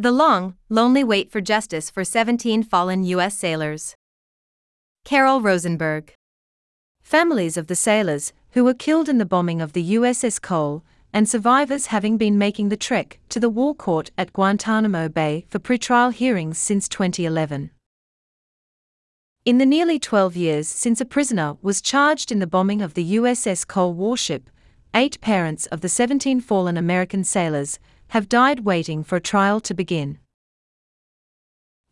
The long, lonely wait for justice for 17 fallen U.S. sailors. Carol Rosenberg. Families of the sailors who were killed in the bombing of the USS Cole and survivors having been making the trek to the war court at Guantanamo Bay for pretrial hearings since 2011. In the nearly 12 years since a prisoner was charged in the bombing of the USS Cole warship, eight parents of the 17 fallen American sailors have died waiting for a trial to begin.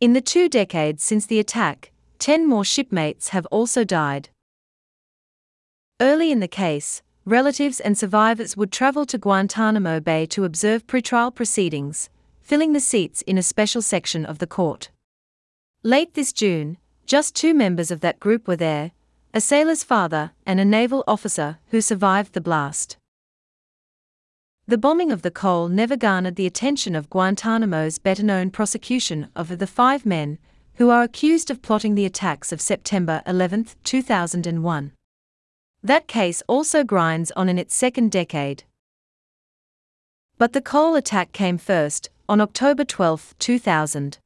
In the two decades since the attack, 10 more shipmates have also died. Early in the case, relatives and survivors would travel to Guantanamo Bay to observe pretrial proceedings, filling the seats in a special section of the court. Late this June, just two members of that group were there a sailor's father and a naval officer who survived the blast. The bombing of the Cole never garnered the attention of Guantanamo's better known prosecution of the five men who are accused of plotting the attacks of September 11, 2001. That case also grinds on in its second decade. But the Cole attack came first, on October 12, 2000.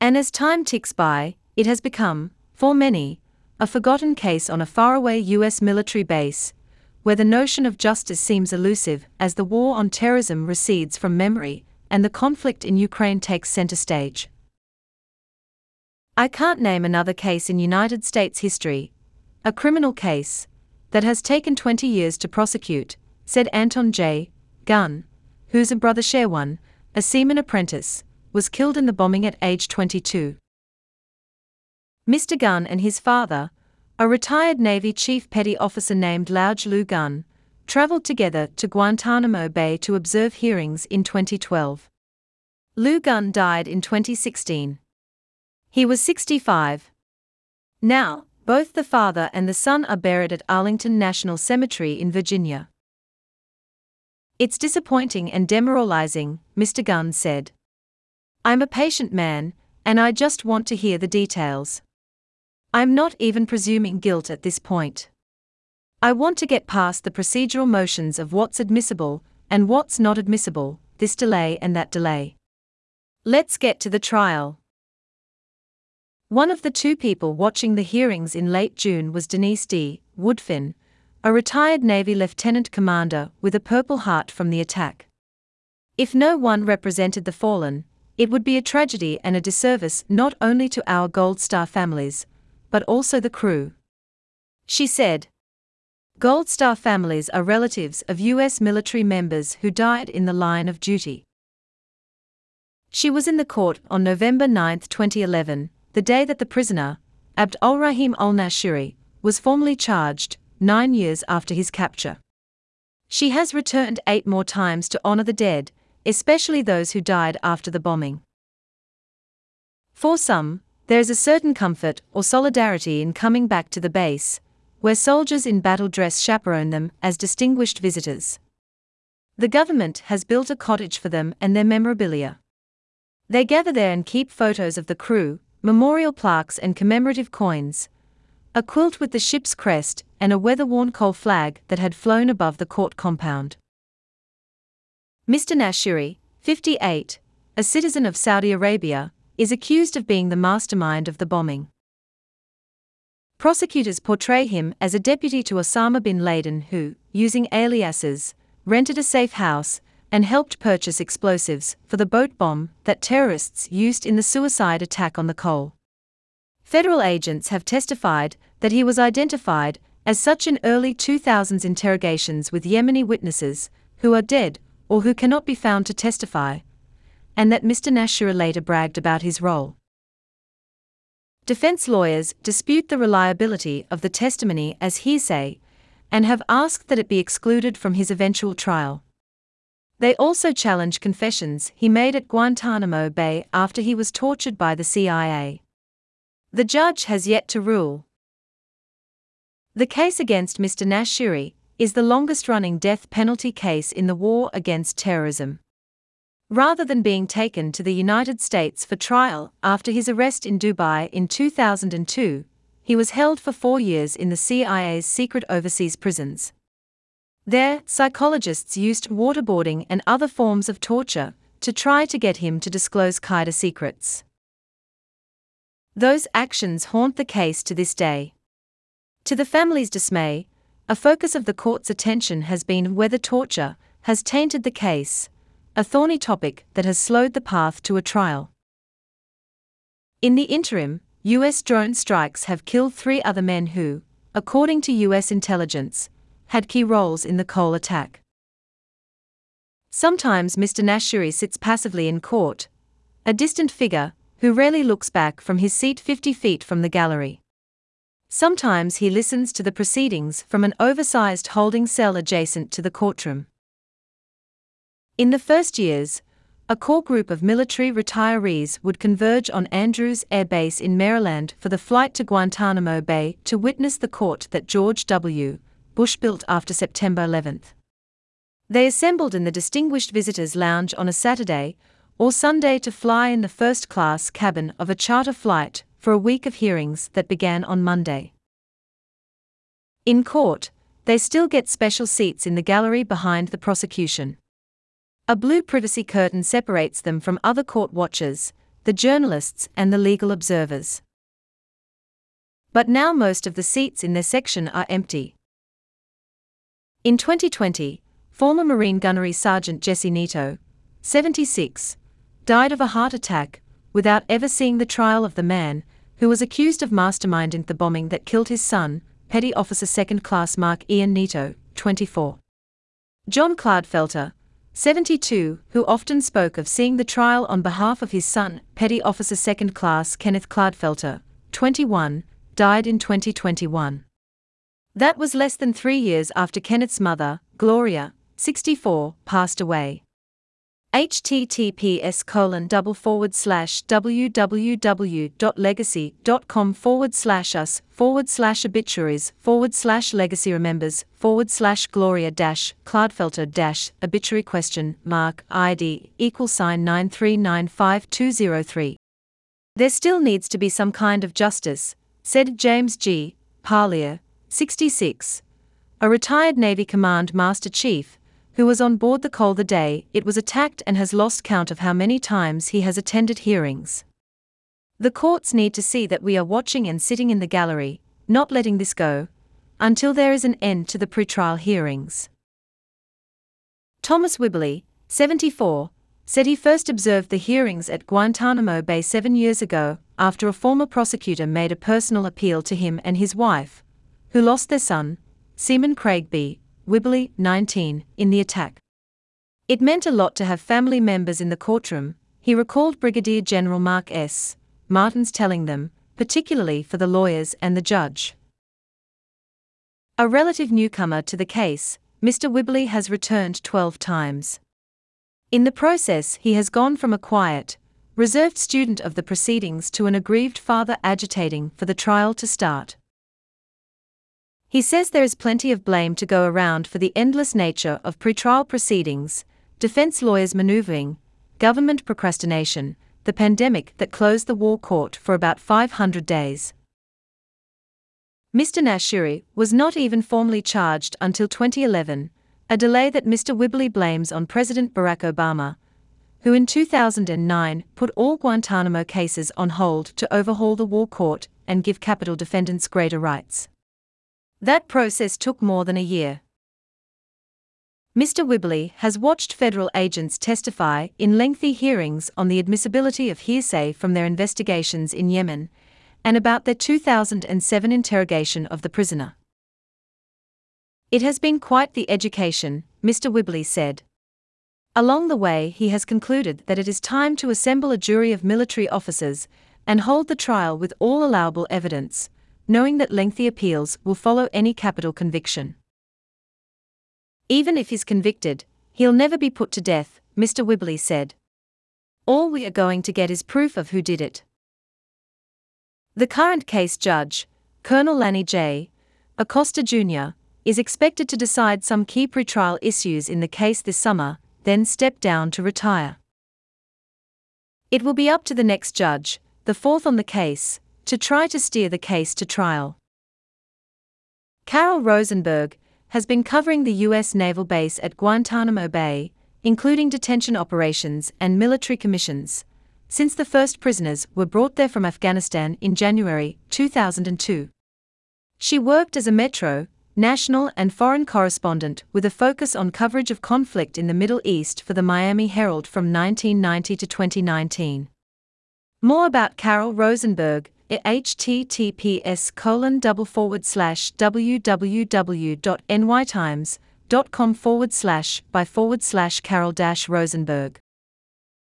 And as time ticks by, it has become, for many, a forgotten case on a faraway US military base, where the notion of justice seems elusive as the war on terrorism recedes from memory and the conflict in Ukraine takes center stage. I can't name another case in United States history, a criminal case, that has taken 20 years to prosecute, said Anton J. Gunn, whose brother Cherone, a seaman apprentice, was killed in the bombing at age 22. Mr. Gunn and his father, a retired Navy Chief Petty Officer named Lauj Lu Gunn, traveled together to Guantanamo Bay to observe hearings in 2012. Lu Gunn died in 2016. He was 65. Now, both the father and the son are buried at Arlington National Cemetery in Virginia. It's disappointing and demoralizing, Mr. Gunn said. I'm a patient man, and I just want to hear the details. I'm not even presuming guilt at this point. I want to get past the procedural motions of what's admissible and what's not admissible, this delay and that delay. Let's get to the trial. One of the two people watching the hearings in late June was Denise D. Woodfin, a retired Navy lieutenant commander with a Purple Heart from the attack. If no one represented the fallen, it would be a tragedy and a disservice not only to our Gold Star families, but also the crew. She said, Gold Star families are relatives of U.S. military members who died in the line of duty. She was in the court on November 9, 2011 the day that the prisoner, Abd al-Rahim al-Nashiri, was formally charged, nine years after his capture. She has returned eight more times to honor the dead, especially those who died after the bombing. For some, there is a certain comfort or solidarity in coming back to the base, where soldiers in battle dress chaperone them as distinguished visitors. The government has built a cottage for them and their memorabilia. They gather there and keep photos of the crew, memorial plaques and commemorative coins, a quilt with the ship's crest, and a weather worn Cole flag that had flown above the court compound. Mr. Nashiri, 58, a citizen of Saudi Arabia, is accused of being the mastermind of the bombing. Prosecutors portray him as a deputy to Osama bin Laden who, using aliases, rented a safe house and helped purchase explosives for the boat bomb that terrorists used in the suicide attack on the Cole. Federal agents have testified that he was identified as such in early 2000s interrogations with Yemeni witnesses who are dead or who cannot be found to testify, and that Mr. Nashiri later bragged about his role. Defense lawyers dispute the reliability of the testimony as hearsay and have asked that it be excluded from his eventual trial. They also challenge confessions he made at Guantanamo Bay after he was tortured by the CIA. The judge has yet to rule. The case against Mr. Nashiri is the longest running death penalty case in the war against terrorism. Rather than being taken to the United States for trial after his arrest in Dubai in 2002, he was held for four years in the CIA's secret overseas prisons. There, psychologists used waterboarding and other forms of torture to try to get him to disclose Qaeda secrets. Those actions haunt the case to this day. To the family's dismay, a focus of the court's attention has been whether torture has tainted the case, a thorny topic that has slowed the path to a trial. In the interim, U.S. drone strikes have killed three other men who, according to U.S. intelligence, had key roles in the Cole attack. Sometimes Mr. Nashiri sits passively in court, a distant figure who rarely looks back from his seat 50 feet from the gallery. Sometimes he listens to the proceedings from an oversized holding cell adjacent to the courtroom. In the first years, a core group of military retirees would converge on Andrews Air Base in Maryland for the flight to Guantanamo Bay to witness the court that George W. Bush built after September 11. They assembled in the Distinguished Visitors Lounge on a Saturday or Sunday to fly in the first class cabin of a charter flight for a week of hearings that began on Monday. In court, they still get special seats in the gallery behind the prosecution. A blue privacy curtain separates them from other court watchers, the journalists, and the legal observers. But now most of the seats in their section are empty. In 2020, former Marine Gunnery Sergeant Jesse Nieto, 76, died of a heart attack without ever seeing the trial of the man who was accused of masterminding the bombing that killed his son, Petty Officer Second Class Mark Ian Nieto, 24. John Clodfelter, 72, who often spoke of seeing the trial on behalf of his son, Petty Officer Second Class Kenneth Clodfelter, 21, died in 2021. That was less than three years after Kenneth's mother, Gloria, 64, passed away https colon double forward slash www.legacy.com forward slash us forward slash obituaries forward slash legacy remembers forward slash gloria dash clodfelter dash obituary question mark id equal sign 9395203 there still needs to be some kind of justice said james g. Parlier 66 a retired navy command master chief who was on board the Cole the day it was attacked and has lost count of how many times he has attended hearings. The courts need to see that we are watching and sitting in the gallery, not letting this go, until there is an end to the pretrial hearings. Thomas Wibberley, 74, said he first observed the hearings at Guantanamo Bay seven years ago after a former prosecutor made a personal appeal to him and his wife, who lost their son, Seaman Craig B., Wibberley, 19, in the attack. It meant a lot to have family members in the courtroom, he recalled Brigadier General Mark S. Martins telling them, particularly for the lawyers and the judge. A relative newcomer to the case, Mr. Wibberley has returned 12 times. In the process, he has gone from a quiet, reserved student of the proceedings to an aggrieved father agitating for the trial to start. He says there is plenty of blame to go around for the endless nature of pretrial proceedings, defense lawyers maneuvering, government procrastination, the pandemic that closed the war court for about 500 days. Mr. Nashiri was not even formally charged until 2011, a delay that Mr. Wibberley blames on President Barack Obama, who in 2009 put all Guantanamo cases on hold to overhaul the war court and give capital defendants greater rights. That process took more than a year. Mr. Wibberley has watched federal agents testify in lengthy hearings on the admissibility of hearsay from their investigations in Yemen and about their 2007 interrogation of the prisoner. It has been quite the education, Mr. Wibberley said. Along the way, he has concluded that it is time to assemble a jury of military officers and hold the trial with all allowable evidence, knowing that lengthy appeals will follow any capital conviction. Even if he's convicted, he'll never be put to death, Mr. Wibberley said. All we are going to get is proof of who did it. The current case judge, Colonel Lanny J. Acosta Jr., is expected to decide some key pretrial issues in the case this summer, then step down to retire. It will be up to the next judge, the fourth on the case, to try to steer the case to trial. Carol Rosenberg has been covering the U.S. naval base at Guantanamo Bay, including detention operations and military commissions, since the first prisoners were brought there from Afghanistan in January 2002. She worked as a Metro, national, and foreign correspondent with a focus on coverage of conflict in the Middle East for the Miami Herald from 1990 to 2019. More about Carol Rosenberg https colon double forward slash www.nytimes.com forward slash by forward slash Carol dash Rosenberg.